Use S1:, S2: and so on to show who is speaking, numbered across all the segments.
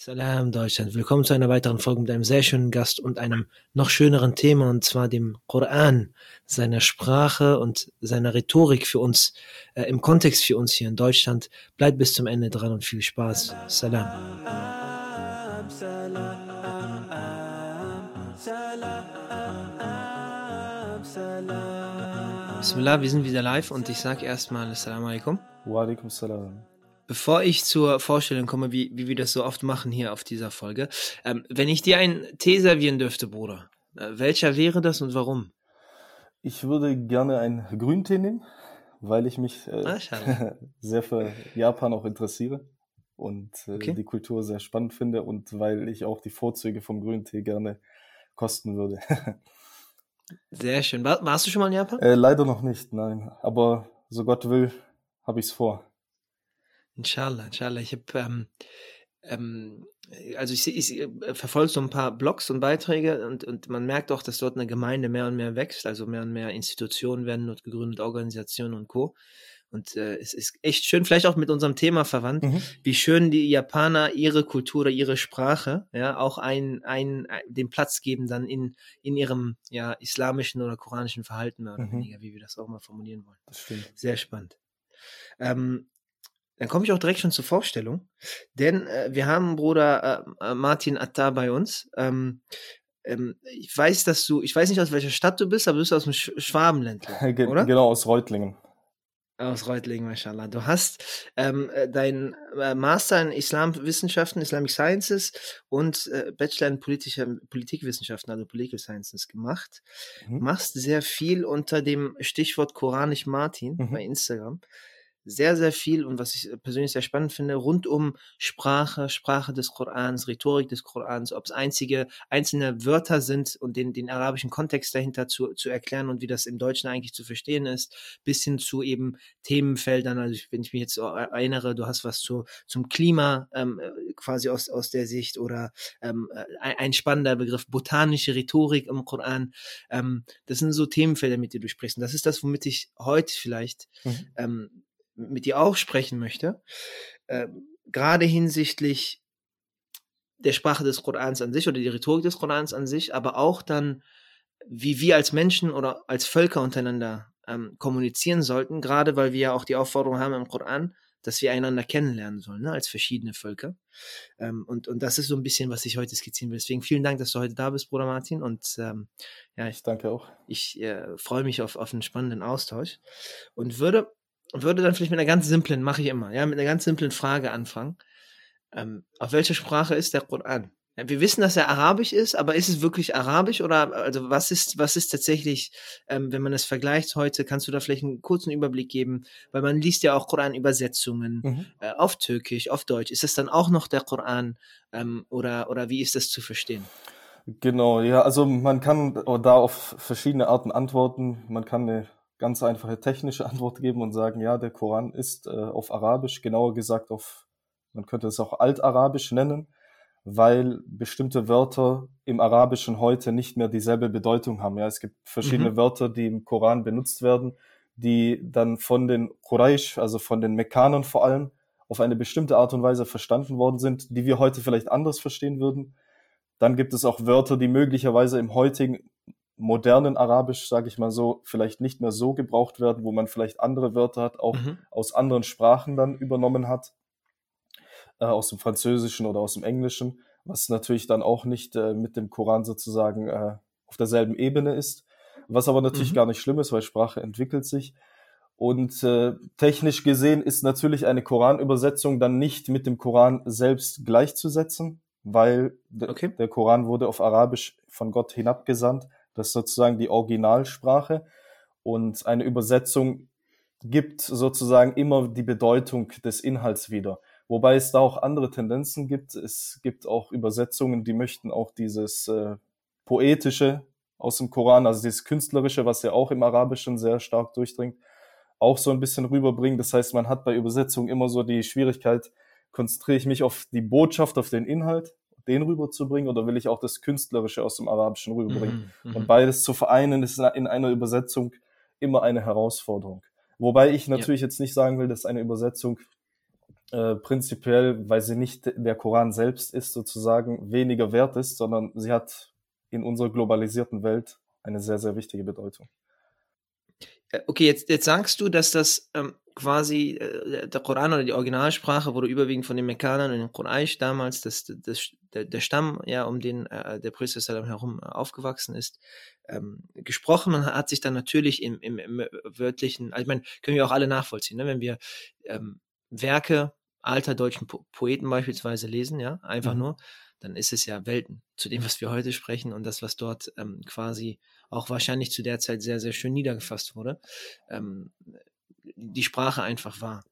S1: Salam Deutschland. Willkommen zu einer weiteren Folge mit einem sehr schönen Gast und einem noch schöneren Thema und zwar dem Koran, seiner Sprache und seiner Rhetorik für uns, äh, im Kontext für uns hier in Deutschland. Bleibt bis zum Ende dran und viel Spaß. Salam. Bismillah, wir sind wieder live und ich sage erstmal Assalamu alaikum.
S2: Wa alaikum salam.
S1: Bevor ich zur Vorstellung komme, wie, wie wir das so oft machen hier auf dieser Folge, ähm, wenn ich dir einen Tee servieren dürfte, Bruder, äh, welcher wäre das und warum?
S2: Ich würde gerne einen Grüntee nehmen, weil ich mich äh,
S1: Ah,
S2: sehr für Japan auch interessiere und äh,
S1: Okay.
S2: die Kultur sehr spannend finde und weil ich auch die Vorzüge vom Grüntee gerne kosten würde.
S1: Sehr schön. War, warst du schon mal in Japan?
S2: äh, leider noch nicht, nein. Aber so Gott will, habe ich es vor.
S1: Inshallah, inshallah. Ich habe, ähm, ähm, also ich, ich äh, verfolge so ein paar Blogs und Beiträge und, und man merkt auch, dass dort eine Gemeinde mehr und mehr wächst, also mehr und mehr Institutionen werden dort gegründet, Organisationen und Co. Und äh, es ist echt schön, vielleicht auch mit unserem Thema verwandt, wie schön die Japaner ihre Kultur oder ihre Sprache ja auch ein, ein, ein den Platz geben dann in in ihrem ja islamischen oder koranischen Verhalten mehr oder
S2: Mhm.
S1: weniger, wie wir das auch mal formulieren wollen.
S2: Das stimmt.
S1: Sehr spannend. Ähm, dann komme ich auch direkt schon zur Vorstellung, denn äh, wir haben Bruder äh, äh, Martin Attar bei uns. Ähm, ähm, ich weiß, dass du, ich weiß nicht aus welcher Stadt du bist, aber du bist aus dem Sch Schwabenländler,
S2: Ge
S1: oder?
S2: Genau, aus Reutlingen.
S1: Aus Reutlingen, mashallah. Du hast ähm, äh, dein äh, Master in Islamwissenschaften, Islamic Sciences und äh, Bachelor in politischer Politikwissenschaften, also Political Sciences gemacht.
S2: Mhm.
S1: Machst sehr viel unter dem Stichwort Koranisch Martin
S2: Mhm.
S1: bei Instagram. Sehr, sehr viel und was ich äh, persönlich sehr spannend finde, rund um Sprache, Sprache des Korans, Rhetorik des Korans, ob es einzige, einzelne Wörter sind und den, den arabischen Kontext dahinter zu, zu erklären und wie das im Deutschen eigentlich zu verstehen ist, bis hin zu eben Themenfeldern. Also wenn ich mich jetzt erinnere, du hast was zu, zum Klima ähm, äh, quasi aus, aus der Sicht oder ähm, äh, ein, ein spannender Begriff, botanische Rhetorik im Koran. Ähm, das sind so Themenfelder, mit denen du sprichst. Und das ist das, womit ich heute vielleicht
S2: Mhm.
S1: ähm, mit dir auch sprechen möchte. Ähm, gerade hinsichtlich der Sprache des Korans an sich oder die Rhetorik des Korans an sich, aber auch dann, wie wir als Menschen oder als Völker untereinander ähm, kommunizieren sollten, gerade weil wir ja auch die Aufforderung haben im Koran, dass wir einander kennenlernen sollen, ne, als verschiedene Völker. Ähm, und, und das ist so ein bisschen, was ich heute skizzieren will. Deswegen vielen Dank, dass du heute da bist, Bruder Martin. Und ähm, ja, ich
S2: Ich danke auch.
S1: ich äh, freue mich auf, auf einen spannenden Austausch und würde, würde dann vielleicht mit einer ganz simplen, mache ich immer, ja, mit einer ganz simplen Frage anfangen. Ähm, auf welcher Sprache ist der Koran? Ja, wir wissen, dass er arabisch ist, aber ist es wirklich arabisch oder also was ist, was ist tatsächlich, ähm, wenn man es vergleicht heute, kannst du da vielleicht einen kurzen Überblick geben, weil man liest ja auch Koran-Übersetzungen
S2: Mhm.
S1: äh, auf Türkisch, auf Deutsch. Ist das dann auch noch der Koran ähm, oder, oder wie ist das zu verstehen?
S2: Genau, ja, also man kann da auf verschiedene Arten antworten. Man kann eine ganz einfache technische Antwort geben und sagen, ja, der Koran ist äh, auf Arabisch, genauer gesagt auf, man könnte es auch Altarabisch nennen, weil bestimmte Wörter im Arabischen heute nicht mehr dieselbe Bedeutung haben. Ja, es gibt verschiedene
S1: Mhm.
S2: Wörter, die im Koran benutzt werden, die dann von den Quraysh, also von den Mekkanern vor allem, auf eine bestimmte Art und Weise verstanden worden sind, die wir heute vielleicht anders verstehen würden. Dann gibt es auch Wörter, die möglicherweise im heutigen modernen Arabisch, sage ich mal so, vielleicht nicht mehr so gebraucht werden, wo man vielleicht andere Wörter hat, auch
S1: Mhm.
S2: aus anderen Sprachen dann übernommen hat, äh, aus dem Französischen oder aus dem Englischen, was natürlich dann auch nicht äh, mit dem Koran sozusagen äh, auf derselben Ebene ist, was aber natürlich
S1: Mhm.
S2: gar nicht schlimm ist, weil Sprache entwickelt sich. Und äh, technisch gesehen ist natürlich eine Koranübersetzung dann nicht mit dem Koran selbst gleichzusetzen, weil
S1: Okay.
S2: der Koran wurde auf Arabisch von Gott hinabgesandt. Das ist sozusagen die Originalsprache. Und eine Übersetzung gibt sozusagen immer die Bedeutung des Inhalts wieder. Wobei es da auch andere Tendenzen gibt. Es gibt auch Übersetzungen, die möchten auch dieses äh, Poetische aus dem Koran, also dieses Künstlerische, was ja auch im Arabischen sehr stark durchdringt, auch so ein bisschen rüberbringen. Das heißt, man hat bei Übersetzungen immer so die Schwierigkeit, konzentriere ich mich auf die Botschaft, auf den Inhalt, den rüberzubringen, oder will ich auch das Künstlerische aus dem Arabischen rüberbringen?
S1: Mhm.
S2: Und beides zu vereinen ist in einer Übersetzung immer eine Herausforderung. Wobei ich natürlich jetzt nicht sagen will, dass eine Übersetzung äh, prinzipiell, weil sie nicht der Koran selbst ist, sozusagen weniger wert ist, sondern sie hat in unserer globalisierten Welt eine sehr, sehr wichtige Bedeutung.
S1: Äh, okay, jetzt, jetzt sagst du, dass das ähm, quasi äh, der Koran oder die Originalsprache wurde überwiegend von den Mekkanern und den Quraysh damals, das, das, der, der Stamm, ja, um den äh, der Priester Salam herum aufgewachsen ist, ähm, gesprochen. Man hat sich dann natürlich im, im, im wörtlichen, also ich meine, können wir auch alle nachvollziehen, ne? wenn wir ähm, Werke alter deutschen po Poeten beispielsweise lesen, ja, einfach mhm. nur, dann ist es ja Welten zu dem, was wir heute sprechen und das, was dort ähm, quasi auch wahrscheinlich zu der Zeit sehr, sehr schön niedergefasst wurde, ähm, die Sprache einfach war.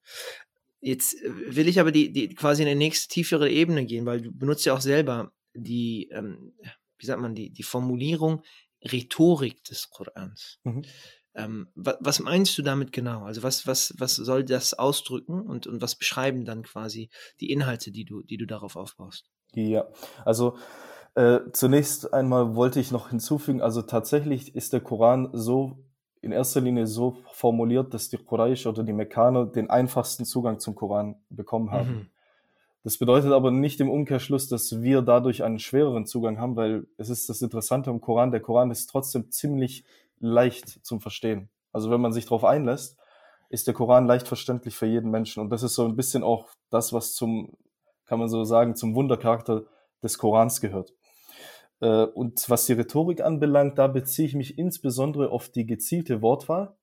S1: Jetzt äh, will ich aber die, die quasi in eine nächste tiefere Ebene gehen, weil du benutzt ja auch selber die, ähm, wie sagt man, die, die Formulierung Rhetorik des Korans. Mhm. Ähm, was, was, meinst du damit genau? Also was, was, was soll das ausdrücken und, und was beschreiben dann quasi die Inhalte, die du, die du darauf aufbaust?
S2: Ja, also äh, zunächst einmal wollte ich noch hinzufügen, also tatsächlich ist der Koran so in erster Linie so formuliert, dass die Quraysh oder die Mekkaner den einfachsten Zugang zum Koran bekommen haben. Mhm. Das bedeutet aber nicht im Umkehrschluss, dass wir dadurch einen schwereren Zugang haben, weil es ist das Interessante am Koran, der Koran ist trotzdem ziemlich leicht zum Verstehen. Also wenn man sich darauf einlässt, ist der Koran leicht verständlich für jeden Menschen. Und das ist so ein bisschen auch das, was zum, kann man so sagen, zum Wundercharakter des Korans gehört. Äh, und was die Rhetorik anbelangt, da beziehe ich mich insbesondere auf die gezielte Wortwahl.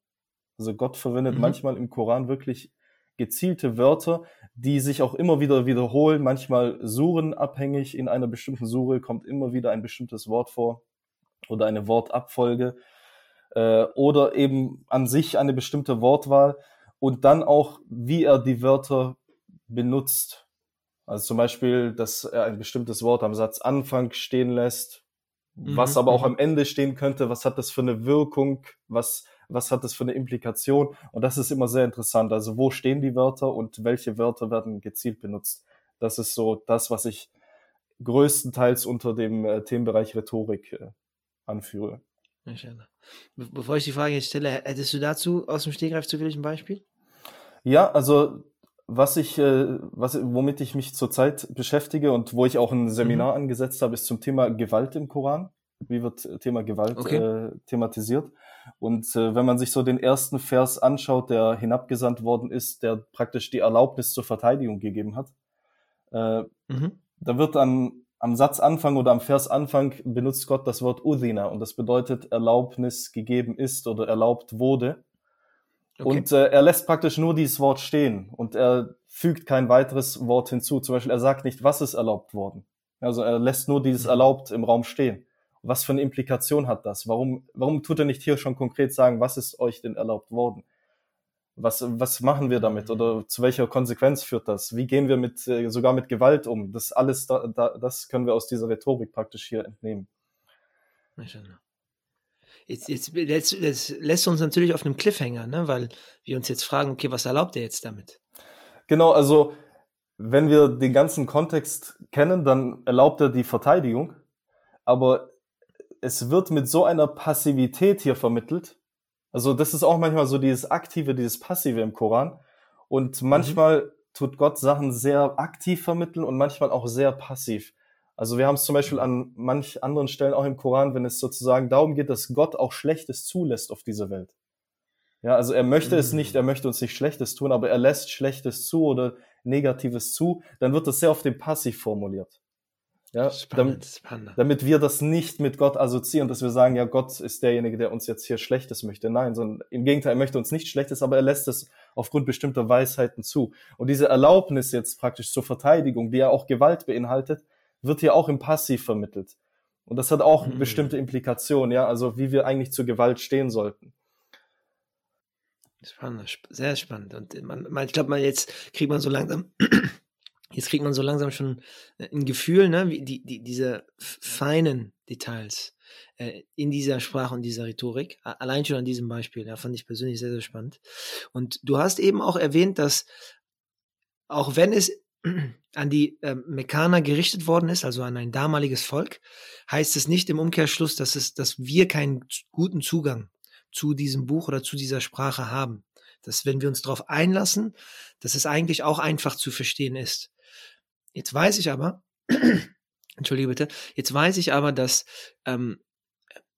S2: Also Gott verwendet mhm. manchmal im Koran wirklich gezielte Wörter, die sich auch immer wieder wiederholen, manchmal surenabhängig. In einer bestimmten Sure kommt immer wieder ein bestimmtes Wort vor oder eine Wortabfolge äh, oder eben an sich eine bestimmte Wortwahl und dann auch, wie er die Wörter benutzt. Also zum Beispiel, dass er ein bestimmtes Wort am Satzanfang stehen lässt, mhm. was aber auch mhm. am Ende stehen könnte. Was hat das für eine Wirkung? Was, was hat das für eine Implikation? Und das ist immer sehr interessant. Also wo stehen die Wörter und welche Wörter werden gezielt benutzt? Das ist so das, was ich größtenteils unter dem äh, Themenbereich Rhetorik äh, anführe.
S1: Bevor ich die Frage jetzt stelle, hättest du dazu aus dem Stegreif zufällig ein Beispiel?
S2: Ja, also was ich, äh, was, womit ich mich zurzeit beschäftige und wo ich auch ein Seminar mhm. angesetzt habe, ist zum Thema Gewalt im Koran. Wie wird Thema Gewalt okay. äh, thematisiert? Und äh, wenn man sich so den ersten Vers anschaut, der hinabgesandt worden ist, der praktisch die Erlaubnis zur Verteidigung gegeben hat, äh, mhm. da wird dann am Satzanfang oder am Versanfang benutzt Gott das Wort Udhina und das bedeutet Erlaubnis gegeben ist oder erlaubt wurde. Okay. Und äh, er lässt praktisch nur dieses Wort stehen und er fügt kein weiteres Wort hinzu. Zum Beispiel, er sagt nicht, was ist erlaubt worden. Also er lässt nur dieses mhm. erlaubt im Raum stehen. Was für eine Implikation hat das? Warum, warum tut er nicht hier schon konkret sagen, was ist euch denn erlaubt worden? Was, was machen wir damit oder zu welcher Konsequenz führt das? Wie gehen wir mit, äh, sogar mit Gewalt um? Das alles, da, da, das können wir aus dieser Rhetorik praktisch hier entnehmen.
S1: Jetzt, jetzt, jetzt, jetzt lässt uns natürlich auf einem Cliffhanger, ne? weil wir uns jetzt fragen, okay, was erlaubt er jetzt damit?
S2: Genau, also wenn wir den ganzen Kontext kennen, dann erlaubt er die Verteidigung, aber es wird mit so einer Passivität hier vermittelt, also das ist auch manchmal so dieses Aktive, dieses Passive im Koran. Und mhm. manchmal mhm. tut Gott Sachen sehr aktiv vermitteln und manchmal auch sehr passiv. Also wir haben es zum Beispiel an manch anderen Stellen auch im Koran, wenn es sozusagen darum geht, dass Gott auch Schlechtes zulässt auf dieser Welt. Ja, also er möchte mhm. es nicht, er möchte uns nicht Schlechtes tun, aber er lässt Schlechtes zu oder Negatives zu, dann wird das sehr auf dem Passiv formuliert. Ja, spannend, damit, spannend. damit wir das nicht mit Gott assoziieren, dass wir sagen, ja, Gott ist derjenige, der uns jetzt hier Schlechtes möchte. Nein, sondern im Gegenteil, er möchte uns nicht Schlechtes, aber er lässt es aufgrund bestimmter Weisheiten zu. Und diese Erlaubnis jetzt praktisch zur Verteidigung, die ja auch Gewalt beinhaltet, wird hier auch im Passiv vermittelt. Und das hat auch mhm. bestimmte Implikationen, ja, also wie wir eigentlich zur Gewalt stehen sollten.
S1: Spannend, sehr spannend. Und man, man ich glaube, jetzt kriegt man so langsam Jetzt kriegt man so langsam schon äh, ein Gefühl, ne, wie die, die, diese feinen Details äh, in dieser Sprache und dieser Rhetorik. Allein schon an diesem Beispiel, ja, fand ich persönlich sehr, sehr spannend. Und du hast eben auch erwähnt, dass auch wenn es an die äh, Mekkaner gerichtet worden ist, also an ein damaliges Volk, heißt es nicht im Umkehrschluss, dass es, dass wir keinen guten Zugang zu diesem Buch oder zu dieser Sprache haben. dass wenn wir uns darauf einlassen, dass es eigentlich auch einfach zu verstehen ist. Jetzt weiß ich aber, entschuldige bitte, jetzt weiß ich aber, dass ähm,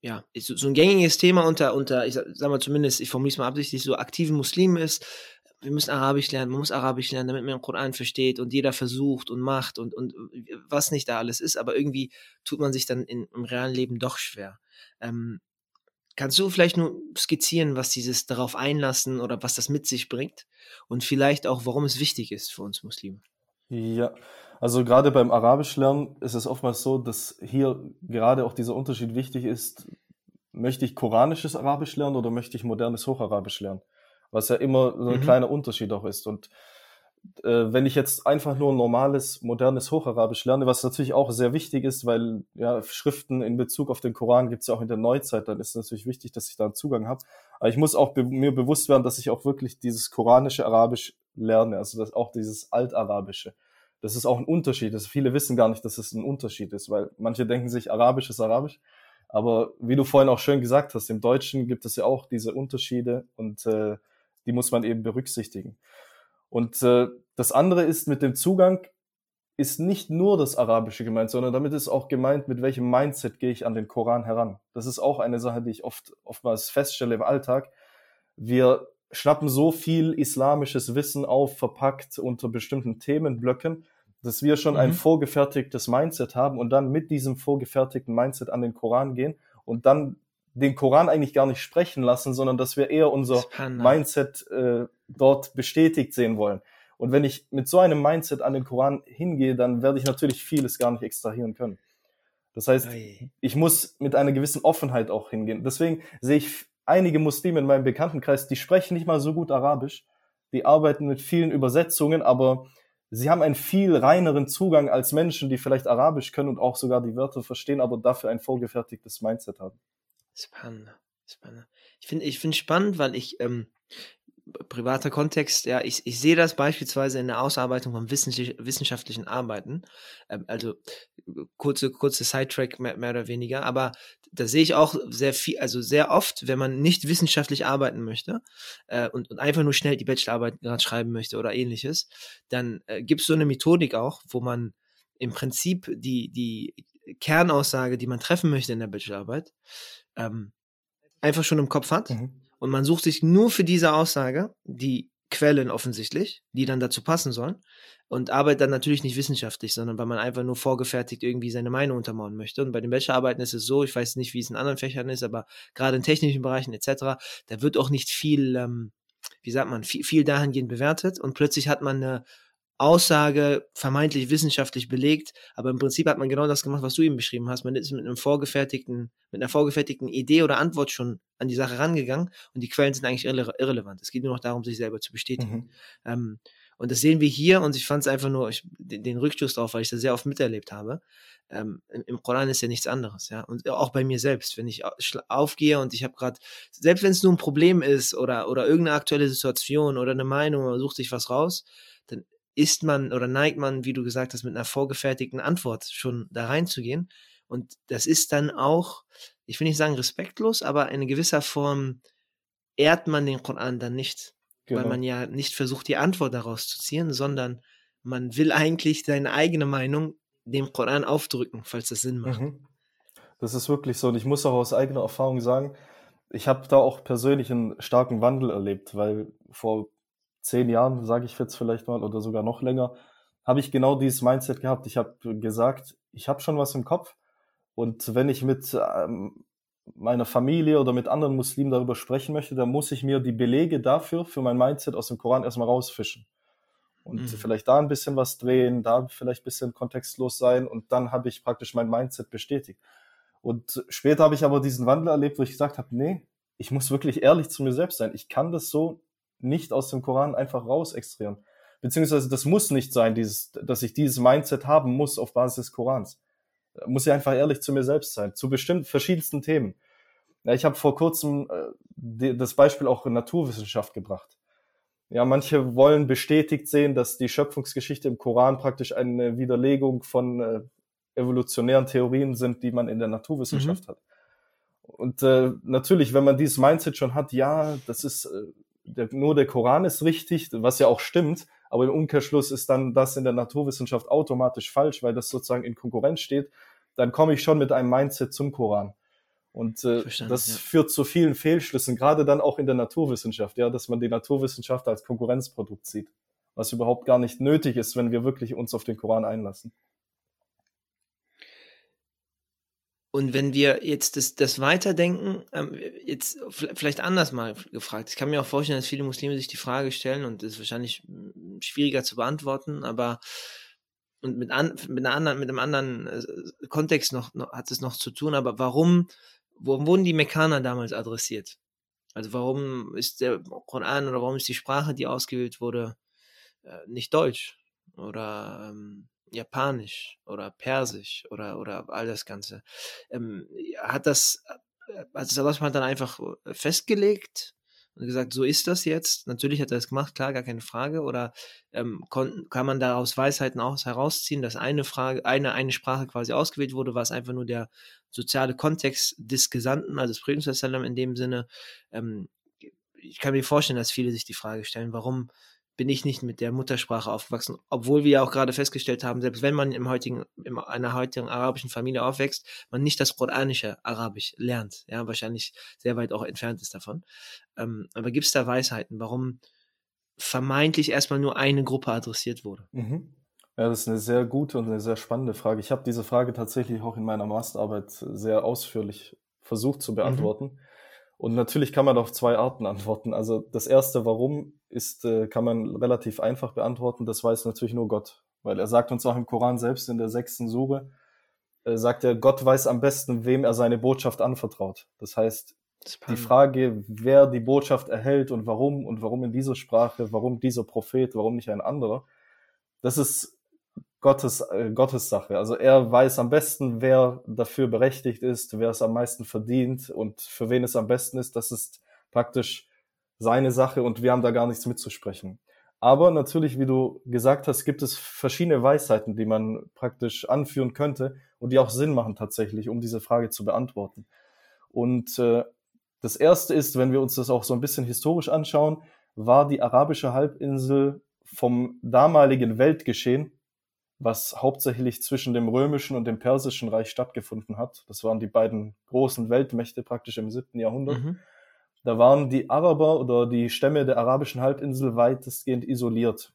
S1: ja, so ein gängiges Thema unter, unter, ich sag, mal zumindest, ich formuliere es mal absichtlich, so aktiven Muslimen ist, wir müssen Arabisch lernen, man muss Arabisch lernen, damit man den Koran versteht und jeder versucht und macht und, und was nicht da alles ist, aber irgendwie tut man sich dann in, im realen Leben doch schwer. Ähm, kannst du vielleicht nur skizzieren, was dieses darauf einlassen oder was das mit sich bringt und vielleicht auch, warum es wichtig ist für uns Muslime?
S2: Ja, also gerade beim Arabisch lernen ist es oftmals so, dass hier gerade auch dieser Unterschied wichtig ist. Möchte ich koranisches Arabisch lernen oder möchte ich modernes Hocharabisch lernen? Was ja immer so ein mhm. kleiner Unterschied auch ist. Und äh, wenn ich jetzt einfach nur normales, modernes Hocharabisch lerne, was natürlich auch sehr wichtig ist, weil ja Schriften in Bezug auf den Koran gibt es ja auch in der Neuzeit, dann ist es natürlich wichtig, dass ich da einen Zugang habe. Aber ich muss auch be mir bewusst werden, dass ich auch wirklich dieses koranische Arabisch lerne, also das, auch dieses Altarabische. Das ist auch ein Unterschied. Das, viele wissen gar nicht, dass es ein Unterschied ist, weil manche denken sich, Arabisch ist Arabisch. Aber wie du vorhin auch schön gesagt hast, im Deutschen gibt es ja auch diese Unterschiede und äh, die muss man eben berücksichtigen. Und äh, das andere ist mit dem Zugang, ist nicht nur das Arabische gemeint, sondern damit ist auch gemeint, mit welchem Mindset gehe ich an den Koran heran. Das ist auch eine Sache, die ich oft, oftmals feststelle im Alltag. Wir schnappen so viel islamisches Wissen auf, verpackt unter bestimmten Themenblöcken, dass wir schon mhm. ein vorgefertigtes Mindset haben und dann mit diesem vorgefertigten Mindset an den Koran gehen und dann den Koran eigentlich gar nicht sprechen lassen, sondern dass wir eher unser Mindset äh, dort bestätigt sehen wollen. Und wenn ich mit so einem Mindset an den Koran hingehe, dann werde ich natürlich vieles gar nicht extrahieren können. Das heißt, ich muss mit einer gewissen Offenheit auch hingehen. Deswegen sehe ich einige Muslime in meinem Bekanntenkreis, die sprechen nicht mal so gut Arabisch, die arbeiten mit vielen Übersetzungen, aber sie haben einen viel reineren Zugang als Menschen, die vielleicht Arabisch können und auch sogar die Wörter verstehen, aber dafür ein vorgefertigtes Mindset haben.
S1: Spannend. Spannend. Ich finde ich finde spannend, weil ich ähm, privater Kontext, ja, ich, ich sehe das beispielsweise in der Ausarbeitung von wissenschaftlichen Arbeiten. Ähm, also kurze, kurze Sidetrack mehr, mehr oder weniger, aber da sehe ich auch sehr viel, also sehr oft, wenn man nicht wissenschaftlich arbeiten möchte äh, und, und einfach nur schnell die Bachelorarbeit gerade schreiben möchte oder ähnliches, dann äh, gibt es so eine Methodik auch, wo man im Prinzip die, die Kernaussage, die man treffen möchte in der Bachelorarbeit, ähm, einfach schon im Kopf hat. Mhm. Und man sucht sich nur für diese Aussage die Quellen offensichtlich, die dann dazu passen sollen. Und arbeitet dann natürlich nicht wissenschaftlich, sondern weil man einfach nur vorgefertigt irgendwie seine Meinung untermauern möchte. Und bei den Bachelorarbeiten ist es so, ich weiß nicht, wie es in anderen Fächern ist, aber gerade in technischen Bereichen etc., da wird auch nicht viel, ähm, wie sagt man, viel, viel dahingehend bewertet. Und plötzlich hat man eine Aussage vermeintlich wissenschaftlich belegt, aber im Prinzip hat man genau das gemacht, was du eben beschrieben hast. Man ist mit einem vorgefertigten, mit einer vorgefertigten Idee oder Antwort schon an die Sache rangegangen und die Quellen sind eigentlich irre irrelevant. Es geht nur noch darum, sich selber zu bestätigen. Mhm. Ähm, und das sehen wir hier und ich fand es einfach nur ich, den, den, Rückstoß drauf, weil ich das sehr oft miterlebt habe. Ähm, Im Koran ist ja nichts anderes, ja. Und auch bei mir selbst, wenn ich aufgehe und ich habe gerade, selbst wenn es nur ein Problem ist oder, oder irgendeine aktuelle Situation oder eine Meinung, man sucht sich was raus, dann ist man oder neigt man, wie du gesagt hast, mit einer vorgefertigten Antwort schon da reinzugehen. Und das ist dann auch, ich will nicht sagen respektlos, aber in gewisser Form ehrt man den Koran dann nicht. Genau. Weil man ja nicht versucht, die Antwort daraus zu ziehen, sondern man will eigentlich seine eigene Meinung dem Koran aufdrücken, falls das Sinn macht. Mhm.
S2: Das ist wirklich so. Und ich muss auch aus eigener Erfahrung sagen, ich habe da auch persönlich einen starken Wandel erlebt, weil vor zehn Jahren, sage ich jetzt vielleicht mal, oder sogar noch länger, habe ich genau dieses Mindset gehabt. Ich habe gesagt, ich habe schon was im Kopf und wenn ich mit ähm, meiner Familie oder mit anderen Muslimen darüber sprechen möchte, dann muss ich mir die Belege dafür, für mein Mindset aus dem Koran erstmal rausfischen. Und mhm. vielleicht da ein bisschen was drehen, da vielleicht ein bisschen kontextlos sein und dann habe ich praktisch mein Mindset bestätigt. Und später habe ich aber diesen Wandel erlebt, wo ich gesagt habe, nee, ich muss wirklich ehrlich zu mir selbst sein. Ich kann das so nicht aus dem Koran einfach raus extrahieren. Beziehungsweise das muss nicht sein, dieses, dass ich dieses Mindset haben muss auf Basis des Korans. Da muss ich einfach ehrlich zu mir selbst sein, zu bestimmten verschiedensten Themen. Ja, ich habe vor kurzem äh, das Beispiel auch in Naturwissenschaft gebracht. Ja, manche wollen bestätigt sehen, dass die Schöpfungsgeschichte im Koran praktisch eine Widerlegung von äh, evolutionären Theorien sind, die man in der Naturwissenschaft mhm. hat. Und äh, natürlich, wenn man dieses Mindset schon hat, ja, das ist äh, der, nur der Koran ist richtig, was ja auch stimmt, aber im Umkehrschluss ist dann das in der Naturwissenschaft automatisch falsch, weil das sozusagen in Konkurrenz steht, dann komme ich schon mit einem Mindset zum Koran. Und äh, das ja. führt zu vielen Fehlschlüssen, gerade dann auch in der Naturwissenschaft, ja, dass man die Naturwissenschaft als Konkurrenzprodukt sieht, was überhaupt gar nicht nötig ist, wenn wir wirklich uns auf den Koran einlassen.
S1: Und wenn wir jetzt das, das weiterdenken, ähm, jetzt vielleicht anders mal gefragt. Ich kann mir auch vorstellen, dass viele Muslime sich die Frage stellen und das ist wahrscheinlich hm, schwieriger zu beantworten, aber und mit, an, mit, einer anderen, mit einem anderen äh, Kontext noch, noch, hat es noch zu tun, aber warum, warum wurden die Mekkaner damals adressiert? Also warum ist der Koran oder warum ist die Sprache, die ausgewählt wurde, äh, nicht Deutsch oder ähm, Japanisch oder Persisch oder, oder all das Ganze. Ähm, hat das, äh, hat das Allah dann einfach äh, festgelegt und gesagt, so ist das jetzt? Natürlich hat er das gemacht, klar, gar keine Frage. Oder ähm, kann, kann man daraus Weisheiten auch herausziehen, dass eine Frage, eine, eine Sprache quasi ausgewählt wurde, war es einfach nur der soziale Kontext des Gesandten, also des Predigtsallam in dem Sinne. Ähm, ich kann mir vorstellen, dass viele sich die Frage stellen, warum bin ich nicht mit der Muttersprache aufgewachsen, obwohl wir ja auch gerade festgestellt haben, selbst wenn man im heutigen, in einer heutigen arabischen Familie aufwächst, man nicht das koranische Arabisch lernt, ja, wahrscheinlich sehr weit auch entfernt ist davon. Ähm, aber gibt es da Weisheiten, warum vermeintlich erstmal nur eine Gruppe adressiert wurde?
S2: Mhm. Ja, das ist eine sehr gute und eine sehr spannende Frage. Ich habe diese Frage tatsächlich auch in meiner Masterarbeit sehr ausführlich versucht zu mhm. beantworten. Mhm. Und natürlich kann man auf zwei Arten antworten. Also das erste, warum, ist, äh, kann man relativ einfach beantworten. Das weiß natürlich nur Gott. Weil er sagt uns auch im Koran selbst in der sechsten Sure, äh, sagt er, Gott weiß am besten, wem er seine Botschaft anvertraut. Das heißt, die Frage, wer die Botschaft erhält und warum und warum in dieser Sprache, warum dieser Prophet, warum nicht ein anderer, das ist Gottes, äh, Gottes Sache. Also er weiß am besten, wer dafür berechtigt ist, wer es am meisten verdient und für wen es am besten ist. Das ist praktisch seine Sache und wir haben da gar nichts mitzusprechen. Aber natürlich, wie du gesagt hast, gibt es verschiedene Weisheiten, die man praktisch anführen könnte und die auch Sinn machen tatsächlich, um diese Frage zu beantworten. Und äh, das Erste ist, wenn wir uns das auch so ein bisschen historisch anschauen, war die arabische Halbinsel vom damaligen Weltgeschehen was hauptsächlich zwischen dem römischen und dem persischen Reich stattgefunden hat. Das waren die beiden großen Weltmächte praktisch im siebten Jahrhundert. Mhm. Da waren die Araber oder die Stämme der arabischen Halbinsel weitestgehend isoliert.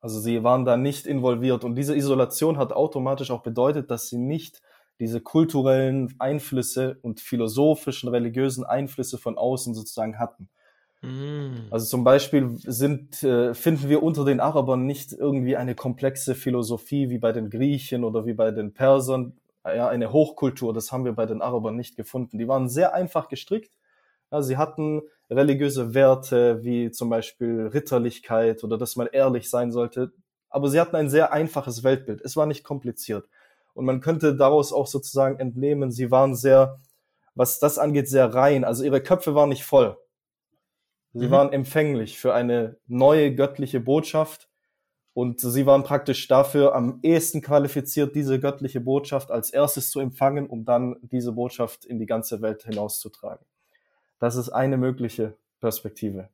S2: Also sie waren da nicht involviert und diese Isolation hat automatisch auch bedeutet, dass sie nicht diese kulturellen Einflüsse und philosophischen, religiösen Einflüsse von außen sozusagen hatten. Mm. Also zum Beispiel sind, äh, finden wir unter den Arabern nicht irgendwie eine komplexe Philosophie wie bei den Griechen oder wie bei den Persern. Ja, eine Hochkultur, das haben wir bei den Arabern nicht gefunden. Die waren sehr einfach gestrickt. Ja, sie hatten religiöse Werte wie zum Beispiel Ritterlichkeit oder dass man ehrlich sein sollte. Aber sie hatten ein sehr einfaches Weltbild. Es war nicht kompliziert. Und man könnte daraus auch sozusagen entnehmen, sie waren sehr, was das angeht, sehr rein. Also ihre Köpfe waren nicht voll. Sie mhm. waren empfänglich für eine neue göttliche Botschaft und sie waren praktisch dafür am ehesten qualifiziert, diese göttliche Botschaft als erstes zu empfangen, um dann diese Botschaft in die ganze Welt hinauszutragen. Das ist eine mögliche Perspektive.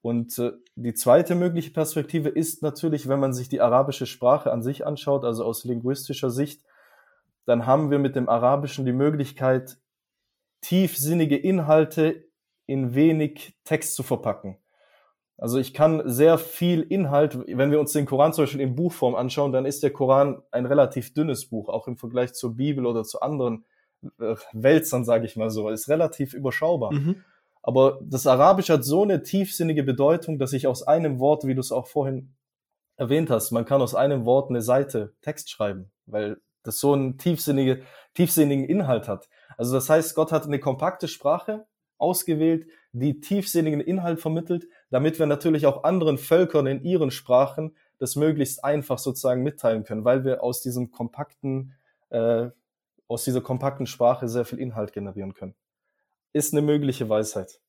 S2: Und äh, die zweite mögliche Perspektive ist natürlich, wenn man sich die arabische Sprache an sich anschaut, also aus linguistischer Sicht, dann haben wir mit dem Arabischen die Möglichkeit, tiefsinnige Inhalte in wenig Text zu verpacken. Also ich kann sehr viel Inhalt, wenn wir uns den Koran zum Beispiel in Buchform anschauen, dann ist der Koran ein relativ dünnes Buch, auch im Vergleich zur Bibel oder zu anderen äh, Wälzern, sage ich mal so, ist relativ überschaubar. Mhm. Aber das Arabische hat so eine tiefsinnige Bedeutung, dass ich aus einem Wort, wie du es auch vorhin erwähnt hast, man kann aus einem Wort eine Seite Text schreiben, weil das so einen tiefsinnige, tiefsinnigen Inhalt hat. Also das heißt, Gott hat eine kompakte Sprache, ausgewählt, die tiefsinnigen Inhalt vermittelt, damit wir natürlich auch anderen Völkern in ihren Sprachen das möglichst einfach sozusagen mitteilen können, weil wir aus diesem kompakten, äh, aus dieser kompakten Sprache sehr viel Inhalt generieren können. Ist eine mögliche Weisheit.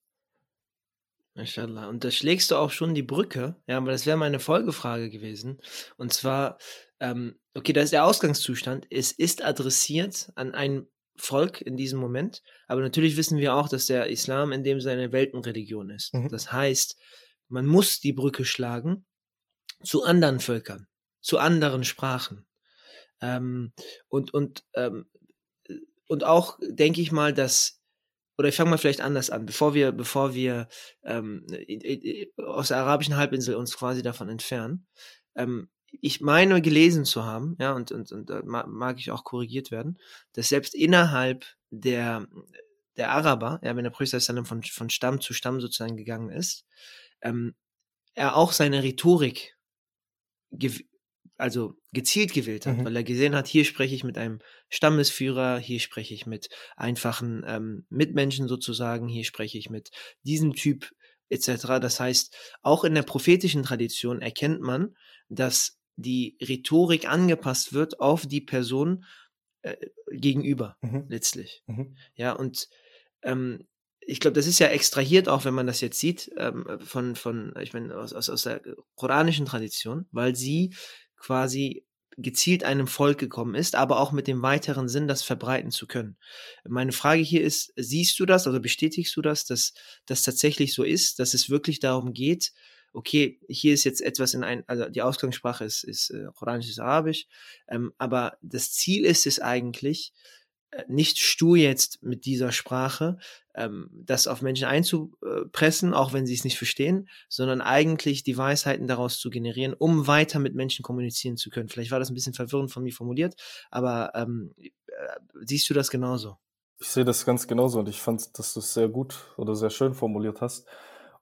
S1: Und da schlägst du auch schon die Brücke, ja, aber das wäre meine Folgefrage gewesen. Und zwar, ähm, okay, da ist der Ausgangszustand, es ist adressiert an ein Volk in diesem Moment. Aber natürlich wissen wir auch, dass der Islam in dem seine Weltenreligion ist. Mhm. Das heißt, man muss die Brücke schlagen zu anderen Völkern, zu anderen Sprachen. Ähm, und, und, ähm, und auch denke ich mal, dass oder ich fange mal vielleicht anders an, bevor wir, bevor wir ähm, aus der arabischen Halbinsel uns quasi davon entfernen. Ähm, ich meine gelesen zu haben, ja, und, und, und da mag ich auch korrigiert werden, dass selbst innerhalb der, der Araber, ja, wenn der Prophet von, von Stamm zu Stamm sozusagen gegangen ist, ähm, er auch seine Rhetorik also gezielt gewählt hat, mhm. weil er gesehen hat, hier spreche ich mit einem Stammesführer, hier spreche ich mit einfachen ähm, Mitmenschen sozusagen, hier spreche ich mit diesem Typ etc. Das heißt, auch in der prophetischen Tradition erkennt man, dass die Rhetorik angepasst wird auf die Person äh, gegenüber mhm. letztlich. Mhm. Ja, und ähm, ich glaube, das ist ja extrahiert, auch wenn man das jetzt sieht, ähm, von, von, ich meine, aus, aus, aus der koranischen Tradition, weil sie quasi gezielt einem Volk gekommen ist, aber auch mit dem weiteren Sinn, das verbreiten zu können. Meine Frage hier ist, siehst du das, also bestätigst du das, dass das tatsächlich so ist, dass es wirklich darum geht, okay, hier ist jetzt etwas in ein, also die Ausgangssprache ist, ist äh, Koranisch, Arabisch, ähm, aber das Ziel ist es eigentlich, äh, nicht stur jetzt mit dieser Sprache, ähm, das auf Menschen einzupressen, auch wenn sie es nicht verstehen, sondern eigentlich die Weisheiten daraus zu generieren, um weiter mit Menschen kommunizieren zu können. Vielleicht war das ein bisschen verwirrend von mir formuliert, aber ähm, äh, siehst du das genauso?
S2: Ich sehe das ganz genauso und ich fand, dass du es sehr gut oder sehr schön formuliert hast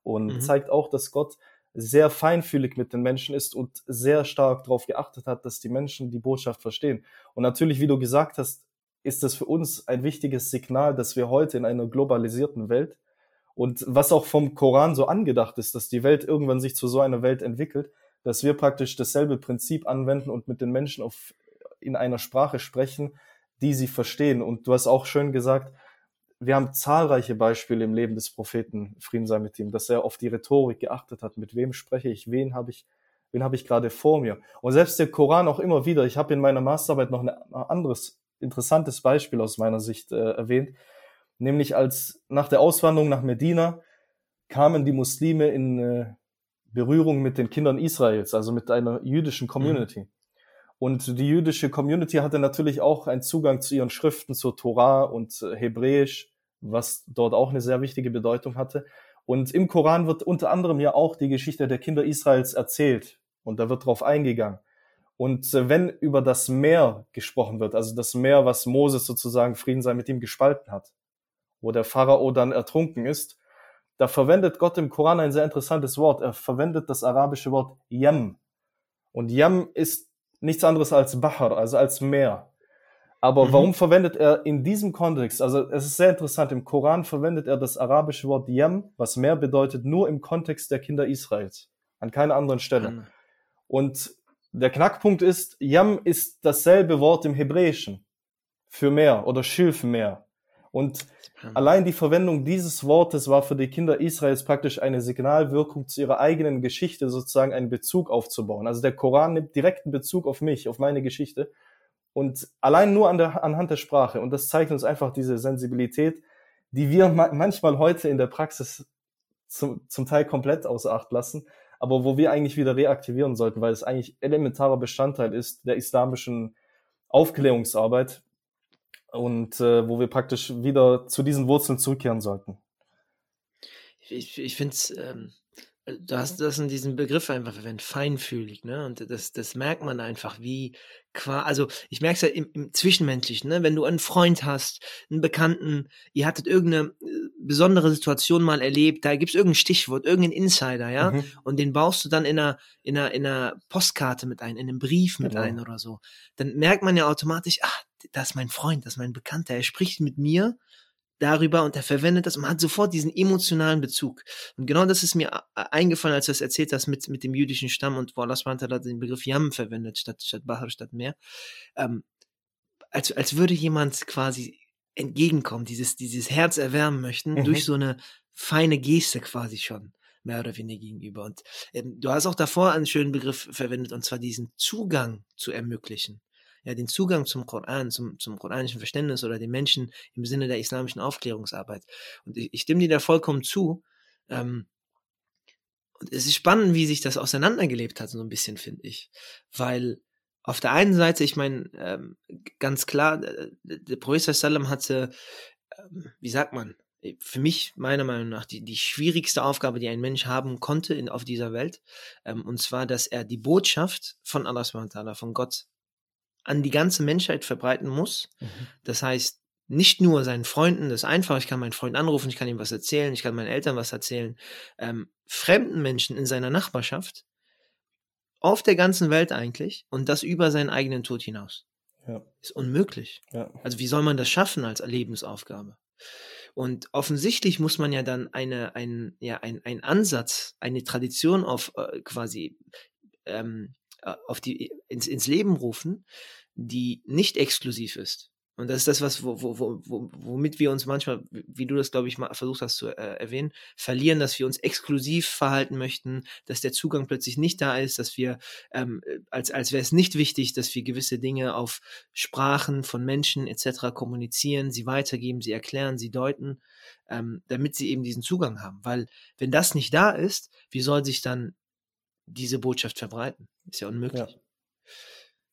S2: und mhm. zeigt auch, dass Gott sehr feinfühlig mit den Menschen ist und sehr stark darauf geachtet hat, dass die Menschen die Botschaft verstehen. Und natürlich, wie du gesagt hast, ist das für uns ein wichtiges Signal, dass wir heute in einer globalisierten Welt und was auch vom Koran so angedacht ist, dass die Welt irgendwann sich zu so einer Welt entwickelt, dass wir praktisch dasselbe Prinzip anwenden und mit den Menschen auf, in einer Sprache sprechen, die sie verstehen. Und du hast auch schön gesagt, wir haben zahlreiche Beispiele im Leben des Propheten, Frieden sei mit ihm, dass er auf die Rhetorik geachtet hat. Mit wem spreche ich? Wen habe ich? Wen habe ich gerade vor mir? Und selbst der Koran auch immer wieder. Ich habe in meiner Masterarbeit noch ein anderes interessantes Beispiel aus meiner Sicht äh, erwähnt, nämlich als nach der Auswanderung nach Medina kamen die Muslime in äh, Berührung mit den Kindern Israels, also mit einer jüdischen Community. Mhm. Und die jüdische Community hatte natürlich auch einen Zugang zu ihren Schriften, zur Torah und äh, Hebräisch, was dort auch eine sehr wichtige Bedeutung hatte. Und im Koran wird unter anderem ja auch die Geschichte der Kinder Israels erzählt. Und da wird darauf eingegangen. Und äh, wenn über das Meer gesprochen wird, also das Meer, was Moses sozusagen Frieden sei mit ihm gespalten hat, wo der Pharao dann ertrunken ist, da verwendet Gott im Koran ein sehr interessantes Wort. Er verwendet das arabische Wort Yam. Und Yam ist nichts anderes als Bahar, also als Meer. Aber mhm. warum verwendet er in diesem Kontext, also es ist sehr interessant, im Koran verwendet er das arabische Wort Yam, was Meer bedeutet, nur im Kontext der Kinder Israels, an keiner anderen Stelle. Mhm. Und der Knackpunkt ist, Yam ist dasselbe Wort im Hebräischen für Meer oder Schilfmeer. Und allein die Verwendung dieses Wortes war für die Kinder Israels praktisch eine Signalwirkung zu ihrer eigenen Geschichte, sozusagen einen Bezug aufzubauen. Also der Koran nimmt direkten Bezug auf mich, auf meine Geschichte. Und allein nur an der, anhand der Sprache. Und das zeigt uns einfach diese Sensibilität, die wir manchmal heute in der Praxis zum, zum Teil komplett außer Acht lassen aber wo wir eigentlich wieder reaktivieren sollten, weil es eigentlich elementarer Bestandteil ist der islamischen Aufklärungsarbeit und äh, wo wir praktisch wieder zu diesen Wurzeln zurückkehren sollten.
S1: Ich, ich finde es ähm, du hast das in diesem Begriff einfach verwendet, feinfühlig, ne? Und das, das merkt man einfach, wie qua, also ich merke es ja im, im Zwischenmenschlichen, ne? Wenn du einen Freund hast, einen Bekannten, ihr hattet irgendeine äh, besondere Situation mal erlebt, da gibt's irgendein Stichwort, irgendein Insider, ja? Mhm. Und den baust du dann in einer, in einer, in einer Postkarte mit ein, in einem Brief mit genau. ein oder so. Dann merkt man ja automatisch, ach, das ist mein Freund, das ist mein Bekannter, er spricht mit mir darüber und er verwendet das und man hat sofort diesen emotionalen Bezug. Und genau das ist mir eingefallen, als du das erzählt hast mit, mit dem jüdischen Stamm und wo Allah hat den Begriff Yam verwendet, statt, statt Bahar, statt Meer. Ähm, als, als würde jemand quasi entgegenkommen, dieses, dieses Herz erwärmen möchten, mhm. durch so eine feine Geste quasi schon mehr oder weniger gegenüber. Und ähm, du hast auch davor einen schönen Begriff verwendet, und zwar diesen Zugang zu ermöglichen. Ja, den Zugang zum Koran, zum, zum koranischen Verständnis oder den Menschen im Sinne der islamischen Aufklärungsarbeit. Und ich, ich stimme dir da vollkommen zu. Ähm, und es ist spannend, wie sich das auseinandergelebt hat, so ein bisschen, finde ich. Weil auf der einen Seite, ich meine, ähm, ganz klar, äh, der Prophet Sallam hatte, ähm, wie sagt man, für mich meiner Meinung nach die, die schwierigste Aufgabe, die ein Mensch haben konnte in, auf dieser Welt. Ähm, und zwar, dass er die Botschaft von Allah von Gott an die ganze Menschheit verbreiten muss. Mhm. Das heißt, nicht nur seinen Freunden, das ist einfach, ich kann meinen Freund anrufen, ich kann ihm was erzählen, ich kann meinen Eltern was erzählen, ähm, fremden Menschen in seiner Nachbarschaft, auf der ganzen Welt eigentlich, und das über seinen eigenen Tod hinaus. Ja. Ist unmöglich. Ja. Also wie soll man das schaffen als Lebensaufgabe? Und offensichtlich muss man ja dann eine, ein, ja, ein, ein Ansatz, eine Tradition auf äh, quasi ähm, äh, auf die ins, ins Leben rufen, die nicht exklusiv ist. Und das ist das, was, wo, wo, wo, womit wir uns manchmal, wie du das, glaube ich, mal versucht hast zu äh, erwähnen, verlieren, dass wir uns exklusiv verhalten möchten, dass der Zugang plötzlich nicht da ist, dass wir, ähm, als, als wäre es nicht wichtig, dass wir gewisse Dinge auf Sprachen von Menschen etc. kommunizieren, sie weitergeben, sie erklären, sie deuten, ähm, damit sie eben diesen Zugang haben. Weil wenn das nicht da ist, wie soll sich dann diese Botschaft verbreiten? Ist ja unmöglich. Ja.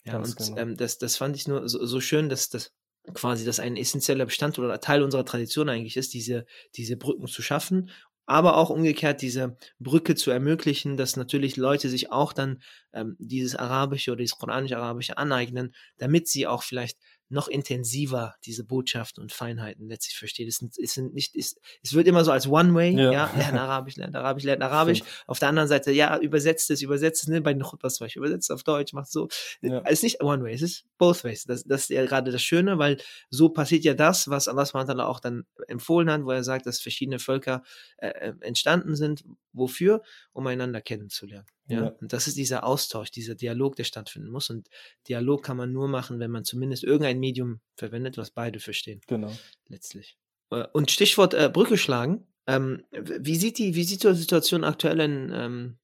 S1: Ja, und genau. ähm, das, das fand ich nur so, so schön, dass das quasi das ein essentieller Bestandteil oder Teil unserer Tradition eigentlich ist, diese, diese Brücken zu schaffen, aber auch umgekehrt diese Brücke zu ermöglichen, dass natürlich Leute sich auch dann ähm, dieses Arabische oder dieses Koranisch-Arabische aneignen, damit sie auch vielleicht noch intensiver diese Botschaften und Feinheiten letztlich versteht. Es, sind, es, sind nicht, es, es wird immer so als One-Way, ja. ja, lernen Arabisch, lernen Arabisch, lernen Arabisch. Auf der anderen Seite, ja, übersetzt es, übersetzt es, ne, bei den Chutbas zum Beispiel, übersetzt es auf Deutsch, macht so. Ja. Es ist nicht One-Way, es ist both ways. Das, das ist ja gerade das Schöne, weil so passiert ja das, was Allah SWT auch dann empfohlen hat, wo er sagt, dass verschiedene Völker äh, äh entstanden sind. Wofür? Um einander kennenzulernen. Ja? ja? Und das ist dieser Austausch, dieser Dialog, der stattfinden muss. Und Dialog kann man nur machen, wenn man zumindest irgendein Medium verwendet, was beide verstehen.
S2: Genau.
S1: Letztlich. Äh, und Stichwort äh, Brücke schlagen. Ähm, wie sieht die, wie sieht die Situation aktuell in, ähm,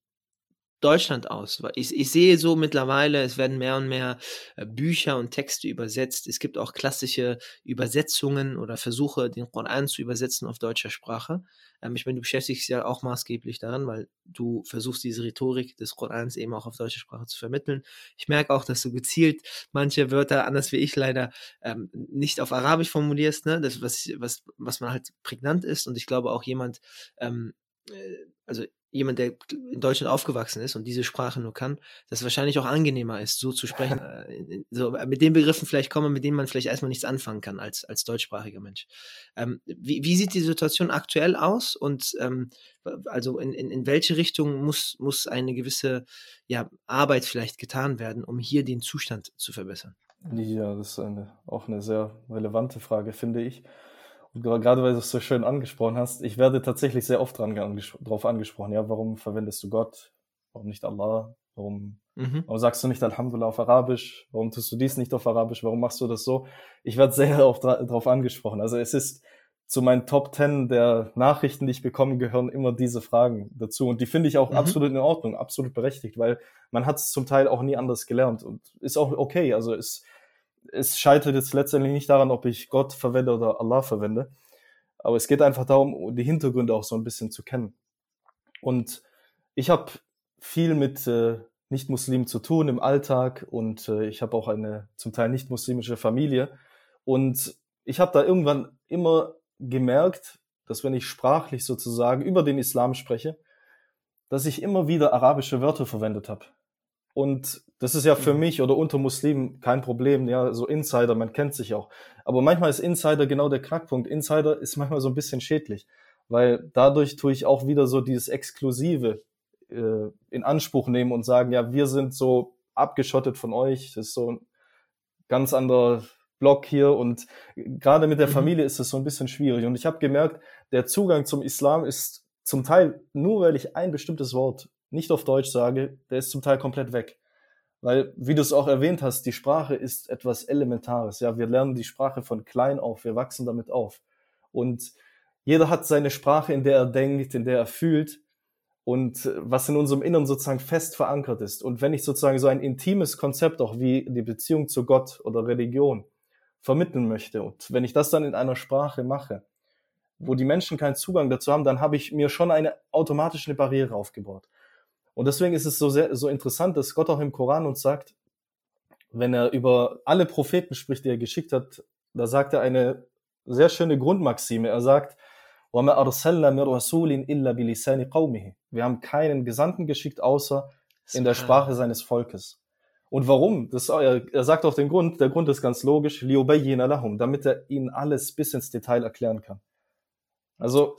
S1: Deutschland aus? Ich, ich sehe so mittlerweile, es werden mehr und mehr äh, Bücher und Texte übersetzt. Es gibt auch klassische Übersetzungen oder Versuche, den Koran zu übersetzen auf deutscher Sprache. Ähm, ich meine, du beschäftigst dich ja auch maßgeblich daran, weil du versuchst, diese Rhetorik des Korans eben auch auf deutscher Sprache zu vermitteln. Ich merke auch, dass du gezielt manche Wörter, anders wie ich leider, ähm, nicht auf Arabisch formulierst, ne? Das, was, was, was man halt prägnant ist. Und ich glaube auch jemand, ähm, äh, also jemand, der in Deutschland aufgewachsen ist und diese Sprache nur kann, dass es wahrscheinlich auch angenehmer ist, so zu sprechen. Äh, so, mit den Begriffen vielleicht kommen, mit denen man vielleicht erstmal nichts anfangen kann als, als deutschsprachiger Mensch. Ähm, wie, wie sieht die Situation aktuell aus und ähm, also in, in, in welche Richtung muss, muss eine gewisse ja, Arbeit vielleicht getan werden, um hier den Zustand zu verbessern?
S2: Ja, das ist eine, auch eine sehr relevante Frage, finde ich gerade weil du es so schön angesprochen hast, ich werde tatsächlich sehr oft dran anges drauf angesprochen. Ja, warum verwendest du Gott? Warum nicht Allah? Warum, mhm. warum sagst du nicht Alhamdulillah auf Arabisch? Warum tust du dies nicht auf Arabisch? Warum machst du das so? Ich werde sehr oft darauf angesprochen. Also es ist zu meinen Top Ten der Nachrichten, die ich bekomme, gehören immer diese Fragen dazu. Und die finde ich auch mhm. absolut in Ordnung, absolut berechtigt, weil man hat es zum Teil auch nie anders gelernt und ist auch okay. Also es es scheitert jetzt letztendlich nicht daran, ob ich Gott verwende oder Allah verwende. Aber es geht einfach darum, die Hintergründe auch so ein bisschen zu kennen. Und ich habe viel mit äh, Nicht-Muslimen zu tun im Alltag und äh, ich habe auch eine zum Teil nicht-muslimische Familie. Und ich habe da irgendwann immer gemerkt, dass wenn ich sprachlich sozusagen über den Islam spreche, dass ich immer wieder arabische Wörter verwendet habe. Und das ist ja für mhm. mich oder unter Muslimen kein Problem. Ja, so Insider, man kennt sich auch. Aber manchmal ist Insider genau der Knackpunkt. Insider ist manchmal so ein bisschen schädlich, weil dadurch tue ich auch wieder so dieses Exklusive äh, in Anspruch nehmen und sagen, ja, wir sind so abgeschottet von euch. Das ist so ein ganz anderer Block hier und gerade mit der mhm. Familie ist es so ein bisschen schwierig. Und ich habe gemerkt, der Zugang zum Islam ist zum Teil nur, weil ich ein bestimmtes Wort nicht auf Deutsch sage, der ist zum Teil komplett weg. Weil, wie du es auch erwähnt hast, die Sprache ist etwas Elementares. Ja, wir lernen die Sprache von klein auf, wir wachsen damit auf. Und jeder hat seine Sprache, in der er denkt, in der er fühlt. und was in unserem Innern sozusagen fest verankert ist. Und wenn ich sozusagen so ein intimes Konzept auch wie die Beziehung zu Gott oder Religion vermitteln möchte und wenn ich das dann in einer Sprache mache, wo die Menschen keinen Zugang dazu haben, dann habe ich mir schon eine automatische Barriere aufgebaut. Und deswegen ist es so sehr, so interessant, dass Gott auch im Koran uns sagt, wenn er über alle Propheten spricht, die er geschickt hat, da sagt er eine sehr schöne Grundmaxime. Er sagt, wir haben keinen Gesandten geschickt, außer in der Sprache seines Volkes. Und warum? Das, er, er sagt auch den Grund, der Grund ist ganz logisch, damit er ihnen alles bis ins Detail erklären kann. Also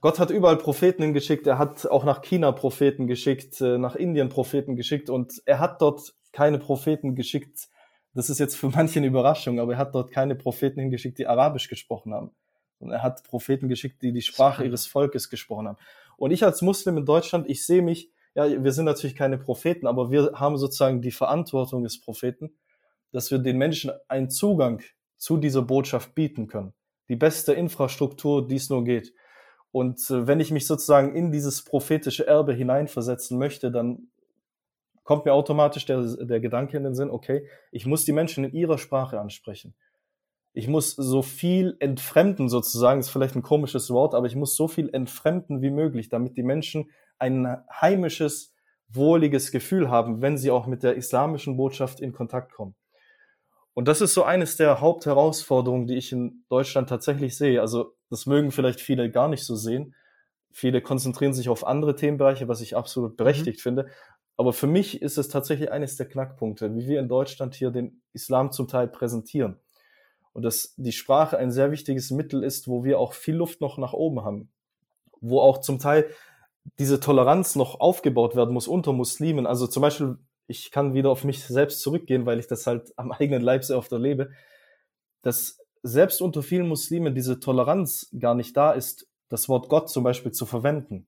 S2: Gott hat überall Propheten hingeschickt, er hat auch nach China Propheten geschickt, äh, nach Indien Propheten geschickt und er hat dort keine Propheten geschickt. Das ist jetzt für manche eine Überraschung, aber er hat dort keine Propheten hingeschickt, die Arabisch gesprochen haben. Und er hat Propheten geschickt, die die Sprache ihres Volkes gesprochen haben. Und ich als Muslim in Deutschland, ich sehe mich, ja, wir sind natürlich keine Propheten, aber wir haben sozusagen die Verantwortung des Propheten, dass wir den Menschen einen Zugang zu dieser Botschaft bieten können. Die beste Infrastruktur, die es nur geht. Und äh, wenn ich mich sozusagen in dieses prophetische Erbe hineinversetzen möchte, dann kommt mir automatisch der, der Gedanke in den Sinn, okay, ich muss die Menschen in ihrer Sprache ansprechen ich muss so viel entfremden sozusagen, ist vielleicht ein komisches Wort, aber ich muss so viel entfremden wie möglich, damit die Menschen ein heimisches, wohliges Gefühl haben, wenn sie auch mit der islamischen Botschaft in Kontakt kommen. Und das ist so eines der Hauptherausforderungen, die ich in Deutschland tatsächlich sehe. Also das mögen vielleicht viele gar nicht so sehen. Viele konzentrieren sich auf andere Themenbereiche, was ich absolut berechtigt mhm. finde. Aber für mich ist es tatsächlich eines der Knackpunkte, wie wir in Deutschland hier den Islam zum Teil präsentieren und dass die Sprache ein sehr wichtiges Mittel ist, wo wir auch viel Luft noch nach oben haben, wo auch zum Teil diese Toleranz noch aufgebaut werden muss unter Muslimen. Also zum Beispiel, ich kann wieder auf mich selbst zurückgehen, weil ich das halt am eigenen Leib sehr oft erlebe, dass selbst unter vielen Muslimen diese Toleranz gar nicht da ist, das Wort Gott zum Beispiel zu verwenden.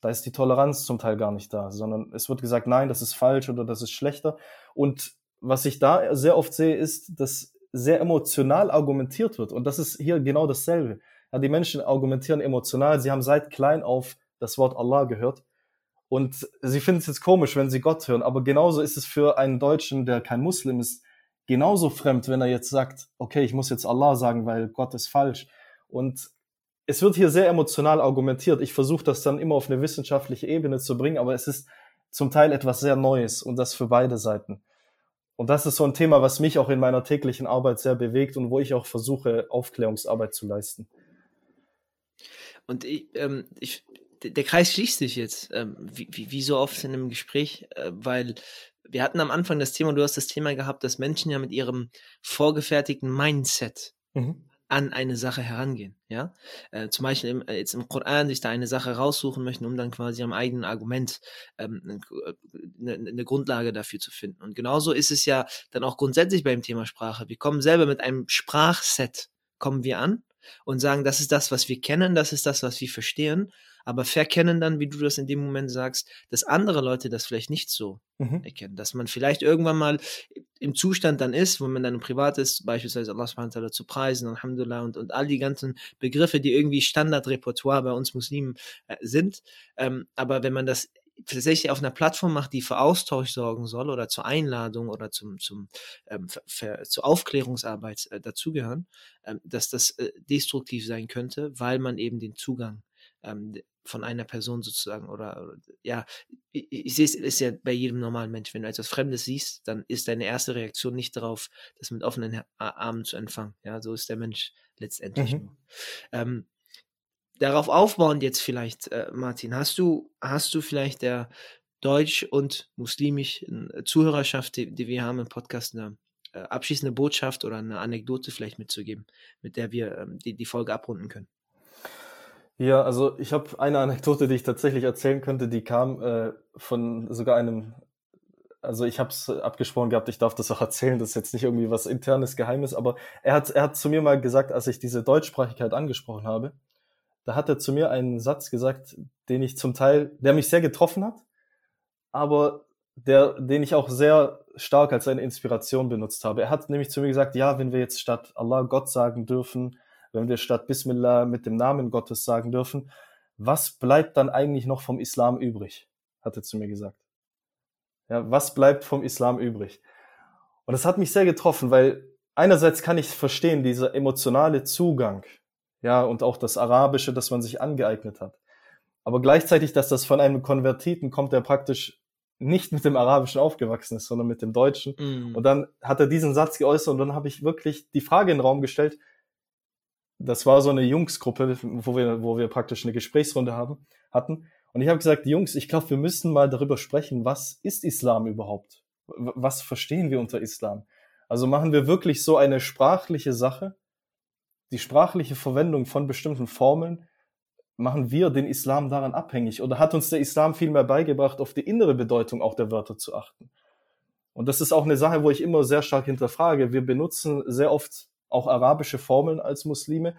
S2: Da ist die Toleranz zum Teil gar nicht da, sondern es wird gesagt, nein, das ist falsch oder das ist schlechter. Und was ich da sehr oft sehe, ist, dass sehr emotional argumentiert wird. Und das ist hier genau dasselbe. Ja, die Menschen argumentieren emotional. Sie haben seit klein auf das Wort Allah gehört. Und sie finden es jetzt komisch, wenn sie Gott hören. Aber genauso ist es für einen Deutschen, der kein Muslim ist, genauso fremd, wenn er jetzt sagt, okay, ich muss jetzt Allah sagen, weil Gott ist falsch. Und es wird hier sehr emotional argumentiert. Ich versuche das dann immer auf eine wissenschaftliche Ebene zu bringen, aber es ist zum Teil etwas sehr Neues und das für beide Seiten. Und das ist so ein Thema, was mich auch in meiner täglichen Arbeit sehr bewegt und wo ich auch versuche, Aufklärungsarbeit zu leisten.
S1: Und ich, ähm, ich, der Kreis schließt sich jetzt, ähm, wie, wie, wie so oft in einem Gespräch, äh, weil wir hatten am Anfang das Thema, du hast das Thema gehabt, dass Menschen ja mit ihrem vorgefertigten Mindset mhm an eine Sache herangehen. Ja, äh, zum Beispiel im, äh, jetzt im Koran sich da eine Sache raussuchen möchten, um dann quasi am eigenen Argument ähm, eine, eine Grundlage dafür zu finden. Und genauso ist es ja dann auch grundsätzlich beim Thema Sprache. Wir kommen selber mit einem Sprachset kommen wir an und sagen, das ist das, was wir kennen, das ist das, was wir verstehen aber verkennen dann, wie du das in dem Moment sagst, dass andere Leute das vielleicht nicht so mhm. erkennen. Dass man vielleicht irgendwann mal im Zustand dann ist, wo man dann privat ist, beispielsweise Allah subhanahu wa zu preisen, Alhamdulillah und, und all die ganzen Begriffe, die irgendwie Standardrepertoire bei uns Muslimen äh, sind. Ähm, aber wenn man das tatsächlich auf einer Plattform macht, die für Austausch sorgen soll oder zur Einladung oder zum, zum, ähm, für, für, zur Aufklärungsarbeit äh, dazugehören, ähm, dass das äh, destruktiv sein könnte, weil man eben den Zugang ähm, von einer Person sozusagen oder, oder ja, ich, ich sehe es ist ja bei jedem normalen Mensch, wenn du etwas Fremdes siehst, dann ist deine erste Reaktion nicht darauf, das mit offenen Armen zu empfangen. Ja, so ist der Mensch letztendlich mhm. Ähm, darauf aufbauend jetzt vielleicht, äh, Martin, hast du, hast du vielleicht der deutsch und muslimischen äh, Zuhörerschaft, die, die wir haben im Podcast, eine äh, abschließende Botschaft oder eine Anekdote vielleicht mitzugeben, mit der wir ähm, die, die Folge abrunden können?
S2: Ja, also ich habe eine Anekdote, die ich tatsächlich erzählen könnte, die kam äh, von sogar einem, also ich habe es abgesprochen gehabt, ich darf das auch erzählen, das ist jetzt nicht irgendwie was internes Geheimes, aber er hat, er hat zu mir mal gesagt, als ich diese Deutschsprachigkeit angesprochen habe, da hat er zu mir einen Satz gesagt, den ich zum Teil, der mich sehr getroffen hat, aber der, den ich auch sehr stark als eine Inspiration benutzt habe. Er hat nämlich zu mir gesagt, ja, wenn wir jetzt statt Allah Gott sagen dürfen, wenn wir statt Bismillah mit dem Namen Gottes sagen dürfen, was bleibt dann eigentlich noch vom Islam übrig? Hat er zu mir gesagt. Ja, was bleibt vom Islam übrig? Und das hat mich sehr getroffen, weil einerseits kann ich verstehen, dieser emotionale Zugang, ja, und auch das Arabische, das man sich angeeignet hat. Aber gleichzeitig, dass das von einem Konvertiten kommt, der praktisch nicht mit dem Arabischen aufgewachsen ist, sondern mit dem Deutschen. Mm. Und dann hat er diesen Satz geäußert und dann habe ich wirklich die Frage in den Raum gestellt. Das war so eine Jungsgruppe, wo wir, wo wir praktisch eine Gesprächsrunde haben, hatten. Und ich habe gesagt, Jungs, ich glaube, wir müssen mal darüber sprechen, was ist Islam überhaupt? Was verstehen wir unter Islam? Also machen wir wirklich so eine sprachliche Sache, die sprachliche Verwendung von bestimmten Formeln, machen wir den Islam daran abhängig? Oder hat uns der Islam vielmehr beigebracht, auf die innere Bedeutung auch der Wörter zu achten? Und das ist auch eine Sache, wo ich immer sehr stark hinterfrage. Wir benutzen sehr oft auch arabische Formeln als Muslime,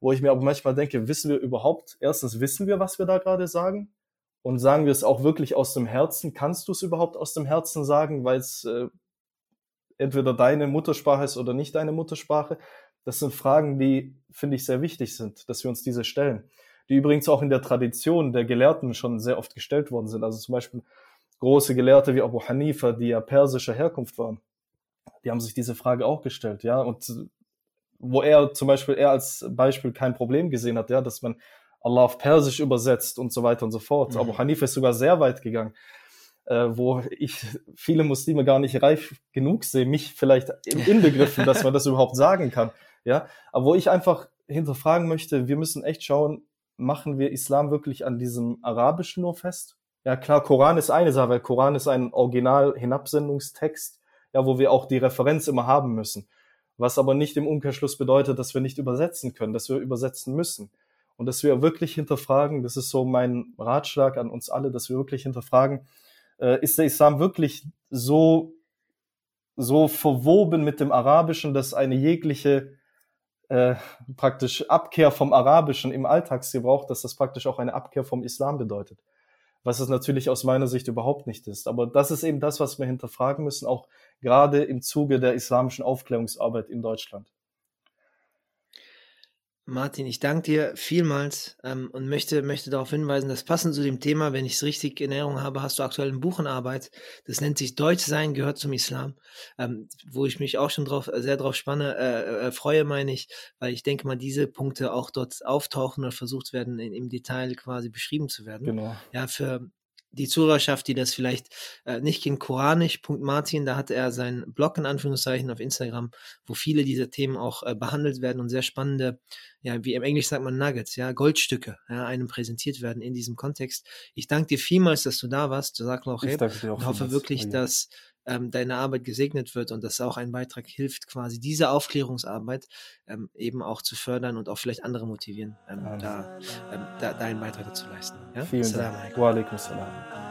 S2: wo ich mir aber manchmal denke, wissen wir überhaupt, erstens wissen wir, was wir da gerade sagen? Und sagen wir es auch wirklich aus dem Herzen? Kannst du es überhaupt aus dem Herzen sagen, weil es äh, entweder deine Muttersprache ist oder nicht deine Muttersprache? Das sind Fragen, die, finde ich, sehr wichtig sind, dass wir uns diese stellen die übrigens auch in der Tradition der Gelehrten schon sehr oft gestellt worden sind. Also zum Beispiel große Gelehrte wie Abu Hanifa, die ja persischer Herkunft waren, die haben sich diese Frage auch gestellt, ja, und wo er zum Beispiel er als Beispiel kein Problem gesehen hat, ja, dass man Allah auf Persisch übersetzt und so weiter und so fort. Mhm. Abu Hanifa ist sogar sehr weit gegangen, äh, wo ich viele Muslime gar nicht reif genug sehe, mich vielleicht inbegriffen, dass man das überhaupt sagen kann, ja, aber wo ich einfach hinterfragen möchte, wir müssen echt schauen, machen wir Islam wirklich an diesem Arabischen nur fest? Ja, klar, Koran ist eine Sache, weil Koran ist ein Original-Hinabsendungstext, ja, wo wir auch die Referenz immer haben müssen. Was aber nicht im Umkehrschluss bedeutet, dass wir nicht übersetzen können, dass wir übersetzen müssen. Und dass wir wirklich hinterfragen, das ist so mein Ratschlag an uns alle, dass wir wirklich hinterfragen, äh, ist der Islam wirklich so, so verwoben mit dem Arabischen, dass eine jegliche äh, praktisch Abkehr vom Arabischen im Alltagsgebrauch, dass das praktisch auch eine Abkehr vom Islam bedeutet. Was es natürlich aus meiner Sicht überhaupt nicht ist. Aber das ist eben das, was wir hinterfragen müssen, auch gerade im Zuge der islamischen Aufklärungsarbeit in Deutschland.
S1: Martin, ich danke dir vielmals ähm, und möchte, möchte darauf hinweisen, dass passend zu dem Thema, wenn ich es richtig in Erinnerung habe, hast du aktuell ein Buch in Arbeit. Das nennt sich Deutsch sein gehört zum Islam, ähm, wo ich mich auch schon drauf, sehr drauf spanne, äh, äh, freue, meine ich, weil ich denke mal, diese Punkte auch dort auftauchen oder versucht werden, in, im Detail quasi beschrieben zu werden. Genau. Ja, für die Zuhörerschaft, die das vielleicht äh, nicht kennt, koranisch.martin, da hat er seinen Blog in Anführungszeichen auf Instagram, wo viele dieser Themen auch äh, behandelt werden und sehr spannende, ja, wie im Englisch sagt man Nuggets, ja, Goldstücke, ja, einem präsentiert werden in diesem Kontext. Ich danke dir vielmals, dass du da warst. Du sagst auch, hey, ich hoffe wirklich, dass ähm, deine Arbeit gesegnet wird und dass auch ein Beitrag hilft, quasi diese Aufklärungsarbeit ähm, eben auch zu fördern und auch vielleicht andere motivieren, ähm, da, ähm, da, da, einen Beitrag dazu leisten. Ja?
S2: Vielen Dank. Wa alaikum salam.